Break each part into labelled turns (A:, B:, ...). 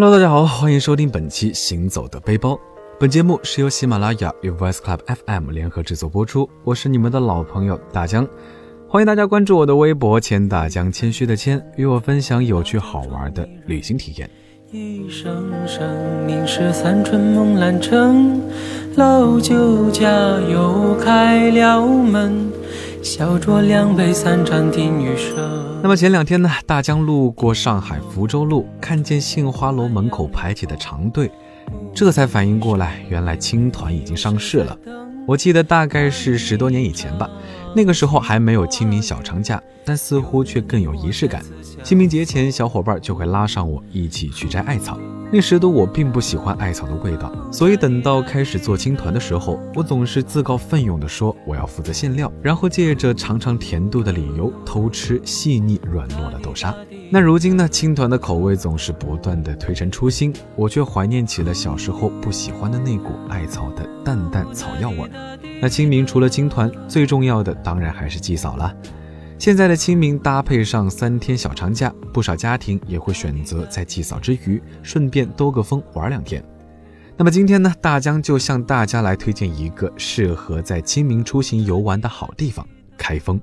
A: Hello，大家好，欢迎收听本期《行走的背包》。本节目是由喜马拉雅与 Voice Club FM 联合制作播出。我是你们的老朋友大江，欢迎大家关注我的微博“千大江”，谦虚的谦，与我分享有趣好玩的旅行体验。一声声，是三春梦阑城，老酒家又开了门，小酌两杯三盏听雨声。那么前两天呢，大江路过上海福州路，看见杏花楼门口排起的长队，这才反应过来，原来青团已经上市了。我记得大概是十多年以前吧，那个时候还没有清明小长假，但似乎却更有仪式感。清明节前，小伙伴就会拉上我一起去摘艾草。那时的我并不喜欢艾草的味道，所以等到开始做青团的时候，我总是自告奋勇地说我要负责馅料，然后借着尝尝甜度的理由偷吃细腻软糯的豆沙。那如今呢，青团的口味总是不断的推陈出新，我却怀念起了小时候不喜欢的那股艾草的淡淡草药味儿。那清明除了青团，最重要的当然还是祭扫了。现在的清明搭配上三天小长假，不少家庭也会选择在祭扫之余，顺便兜个风玩两天。那么今天呢，大江就向大家来推荐一个适合在清明出行游玩的好地方——开封。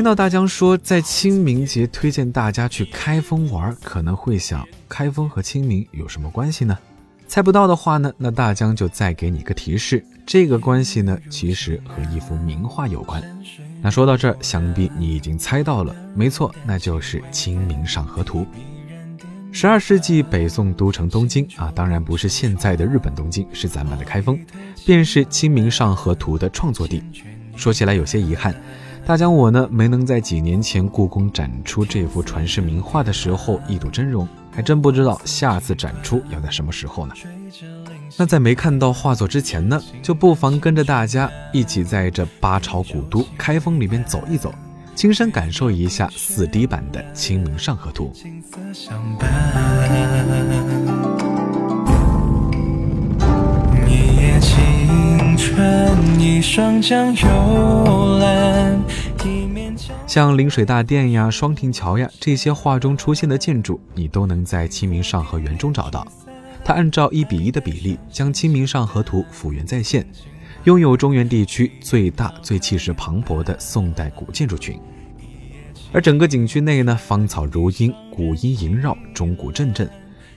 A: 听到大江说在清明节推荐大家去开封玩，可能会想开封和清明有什么关系呢？猜不到的话呢，那大江就再给你个提示，这个关系呢，其实和一幅名画有关。那说到这儿，想必你已经猜到了，没错，那就是《清明上河图》。十二世纪北宋都城东京啊，当然不是现在的日本东京，是咱们的开封，便是《清明上河图》的创作地。说起来有些遗憾。大江，我呢没能在几年前故宫展出这幅传世名画的时候一睹真容，还真不知道下次展出要在什么时候呢。那在没看到画作之前呢，就不妨跟着大家一起在这八朝古都开封里面走一走，亲身感受一下四 D 版的《清明上河图》。像临水大殿呀、双亭桥呀这些画中出现的建筑，你都能在《清明上河园》中找到。它按照一比一的比例，将《清明上河图》复原再现，拥有中原地区最大、最气势磅礴的宋代古建筑群。而整个景区内呢，芳草如茵，古音萦绕，钟鼓阵阵，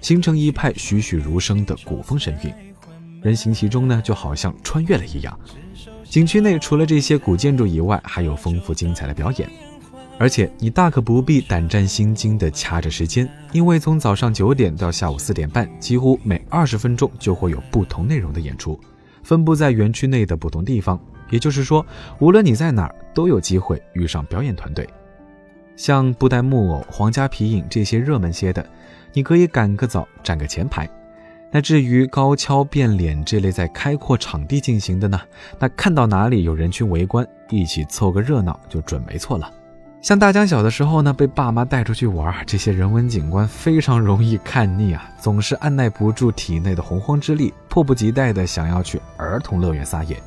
A: 形成一派栩栩如生的古风神韵。人行其中呢，就好像穿越了一样。景区内除了这些古建筑以外，还有丰富精彩的表演。而且你大可不必胆战心惊地掐着时间，因为从早上九点到下午四点半，几乎每二十分钟就会有不同内容的演出，分布在园区内的不同地方。也就是说，无论你在哪儿，都有机会遇上表演团队。像布袋木偶、皇家皮影这些热门些的，你可以赶个早，占个前排。那至于高跷、变脸这类在开阔场地进行的呢？那看到哪里有人群围观，一起凑个热闹就准没错了。像大江小的时候呢，被爸妈带出去玩，这些人文景观非常容易看腻啊，总是按耐不住体内的洪荒之力，迫不及待的想要去儿童乐园撒野。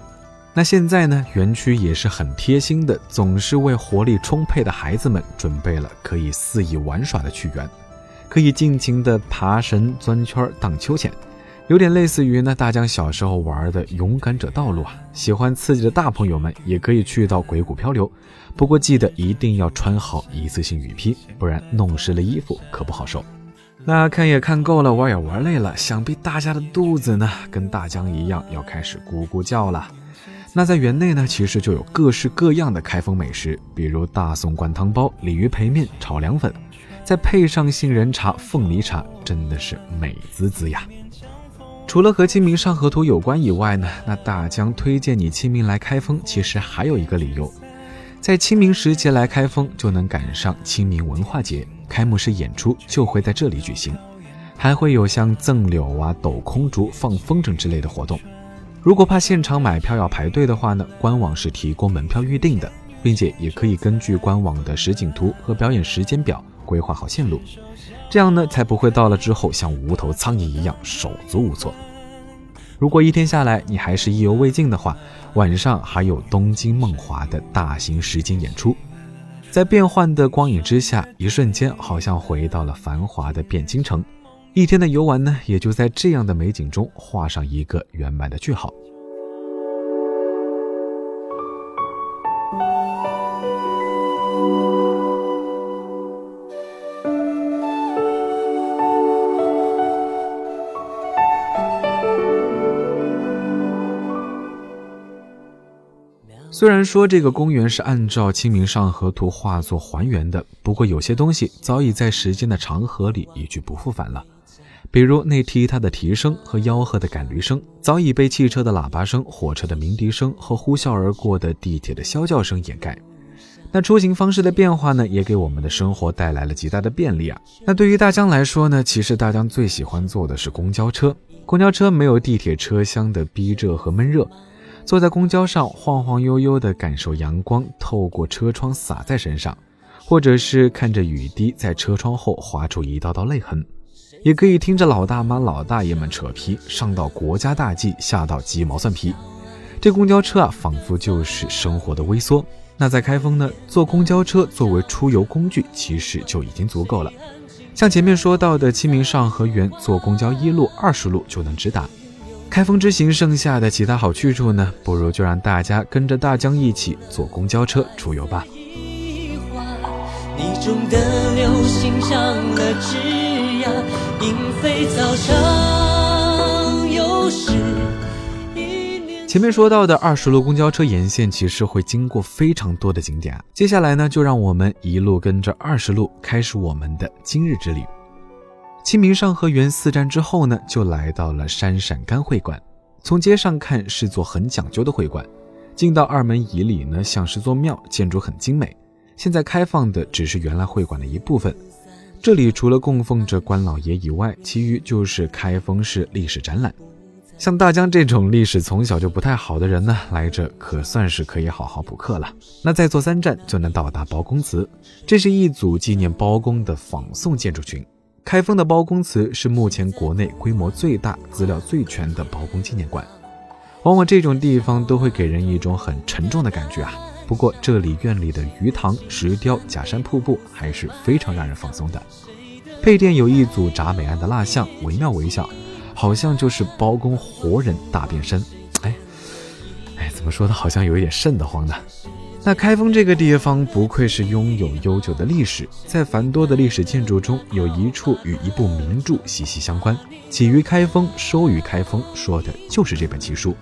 A: 那现在呢，园区也是很贴心的，总是为活力充沛的孩子们准备了可以肆意玩耍的趣园。可以尽情的爬绳、钻圈、荡秋千，有点类似于呢大江小时候玩的勇敢者道路啊。喜欢刺激的大朋友们也可以去到鬼谷漂流，不过记得一定要穿好一次性雨披，不然弄湿了衣服可不好受。那看也看够了，玩也玩累了，想必大家的肚子呢跟大江一样要开始咕咕叫了。那在园内呢，其实就有各式各样的开封美食，比如大宋灌汤包、鲤鱼培面、炒凉粉。再配上杏仁茶、凤梨茶，真的是美滋滋呀！除了和《清明上河图》有关以外呢，那大江推荐你清明来开封，其实还有一个理由，在清明时节来开封，就能赶上清明文化节开幕式演出就会在这里举行，还会有像赠柳啊、抖空竹、放风筝之类的活动。如果怕现场买票要排队的话呢，官网是提供门票预订的，并且也可以根据官网的实景图和表演时间表。规划好线路，这样呢才不会到了之后像无头苍蝇一样手足无措。如果一天下来你还是意犹未尽的话，晚上还有东京梦华的大型实景演出，在变幻的光影之下，一瞬间好像回到了繁华的汴京城。一天的游玩呢，也就在这样的美景中画上一个圆满的句号。虽然说这个公园是按照《清明上河图》画作还原的，不过有些东西早已在时间的长河里一去不复返了。比如那踢踏的蹄声和吆喝的赶驴声，早已被汽车的喇叭声、火车的鸣笛声和呼啸而过的地铁的啸叫声掩盖。那出行方式的变化呢，也给我们的生活带来了极大的便利啊。那对于大江来说呢，其实大江最喜欢坐的是公交车。公交车没有地铁车厢的逼仄和闷热。坐在公交上，晃晃悠悠地感受阳光透过车窗洒在身上，或者是看着雨滴在车窗后划出一道道泪痕，也可以听着老大妈、老大爷们扯皮，上到国家大计，下到鸡毛蒜皮。这公交车啊，仿佛就是生活的微缩。那在开封呢，坐公交车作为出游工具，其实就已经足够了。像前面说到的清明上河园，坐公交一路、二十路就能直达。开封之行剩下的其他好去处呢？不如就让大家跟着大江一起坐公交车出游吧。前面说到的二十路公交车沿线其实会经过非常多的景点，接下来呢，就让我们一路跟着二十路开始我们的今日之旅。清明上河园四站之后呢，就来到了山陕甘会馆。从街上看是座很讲究的会馆，进到二门以里呢，像是座庙，建筑很精美。现在开放的只是原来会馆的一部分。这里除了供奉着关老爷以外，其余就是开封市历史展览。像大江这种历史从小就不太好的人呢，来这可算是可以好好补课了。那再坐三站就能到达包公祠，这是一组纪念包公的仿宋建筑群。开封的包公祠是目前国内规模最大、资料最全的包公纪念馆。往往这种地方都会给人一种很沉重的感觉啊。不过这里院里的鱼塘、石雕、假山瀑布还是非常让人放松的。配殿有一组铡美案的蜡像，惟妙惟肖，好像就是包公活人大变身。哎，哎，怎么说的，好像有一点瘆得慌呢。那开封这个地方不愧是拥有悠久的历史，在繁多的历史建筑中，有一处与一部名著息息相关，起于开封，收于开封，说的就是这本奇书。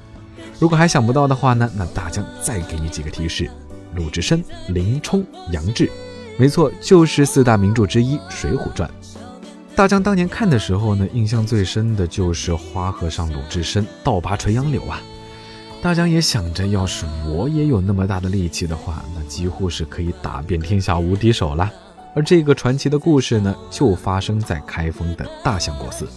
A: 如果还想不到的话呢，那大江再给你几个提示：鲁智深、林冲、杨志，没错，就是四大名著之一《水浒传》。大江当年看的时候呢，印象最深的就是花和尚鲁智深倒拔垂杨柳啊。大家也想着，要是我也有那么大的力气的话，那几乎是可以打遍天下无敌手了。而这个传奇的故事呢，就发生在开封的大相国寺。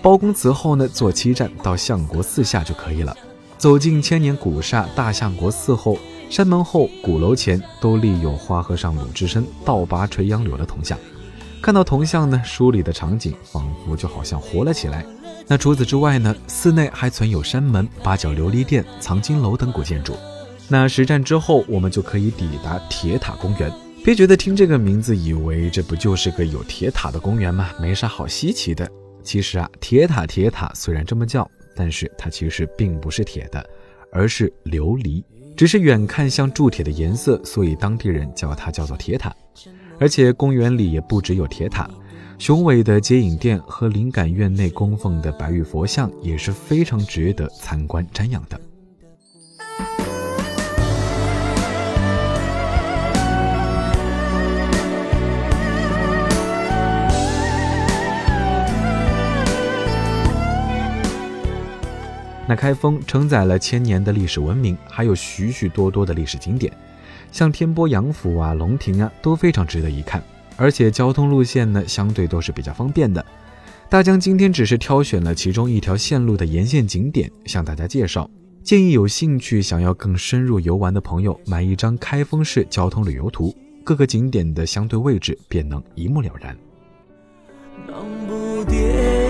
A: 包公祠后呢，坐七站到相国寺下就可以了。走进千年古刹大相国寺后，山门后鼓楼前都立有花和尚鲁智深倒拔垂杨柳的铜像。看到铜像呢，书里的场景仿佛就好像活了起来。那除此之外呢？寺内还存有山门、八角琉璃殿、藏经楼等古建筑。那实战之后，我们就可以抵达铁塔公园。别觉得听这个名字，以为这不就是个有铁塔的公园吗？没啥好稀奇的。其实啊，铁塔铁塔虽然这么叫，但是它其实并不是铁的，而是琉璃，只是远看像铸铁的颜色，所以当地人叫它叫做铁塔。而且公园里也不只有铁塔。雄伟的接引殿和灵感院内供奉的白玉佛像也是非常值得参观瞻仰的。那开封承载了千年的历史文明，还有许许多多的历史景点，像天波杨府啊、龙亭啊，都非常值得一看。而且交通路线呢，相对都是比较方便的。大江今天只是挑选了其中一条线路的沿线景点向大家介绍，建议有兴趣想要更深入游玩的朋友买一张开封市交通旅游图，各个景点的相对位置便能一目了然。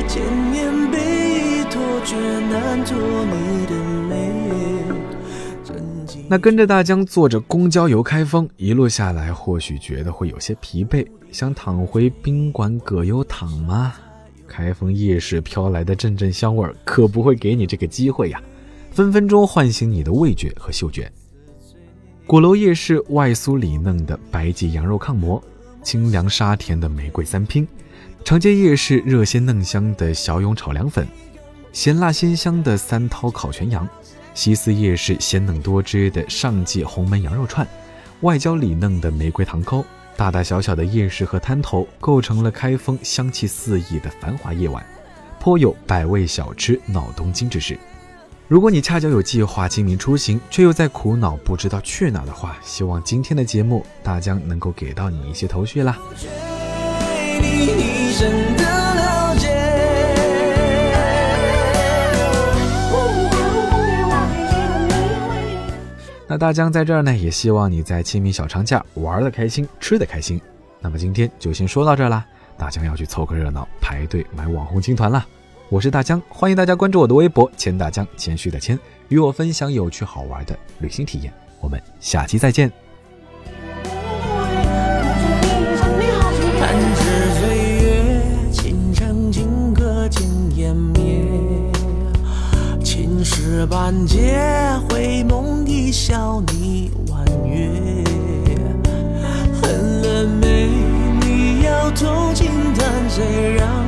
A: 千年被托，却难做你的。那跟着大江坐着公交游开封，一路下来，或许觉得会有些疲惫，想躺回宾馆葛优躺吗？开封夜市飘来的阵阵香味儿，可不会给你这个机会呀，分分钟唤醒你的味觉和嗅觉。鼓楼夜市外酥里嫩的白吉羊肉炕馍，清凉沙甜的玫瑰三拼，长街夜市热鲜嫩香的小勇炒凉粉，咸辣鲜香的三涛烤全羊。西四夜市鲜嫩多汁的上季红焖羊肉串，外焦里嫩的玫瑰糖糕，大大小小的夜市和摊头构成了开封香气四溢的繁华夜晚，颇有百味小吃闹东京之势。如果你恰巧有计划清明出行，却又在苦恼不知道去哪的话，希望今天的节目大江能够给到你一些头绪啦。那大江在这儿呢，也希望你在清明小长假玩的开心，吃的开心。那么今天就先说到这儿啦，大江要去凑个热闹，排队买网红青团了。我是大江，欢迎大家关注我的微博“千大江”，谦虚的谦，与我分享有趣好玩的旅行体验。我们下期再见。半劫回梦一笑，你婉约。恨了没？你要痛轻弹，谁让？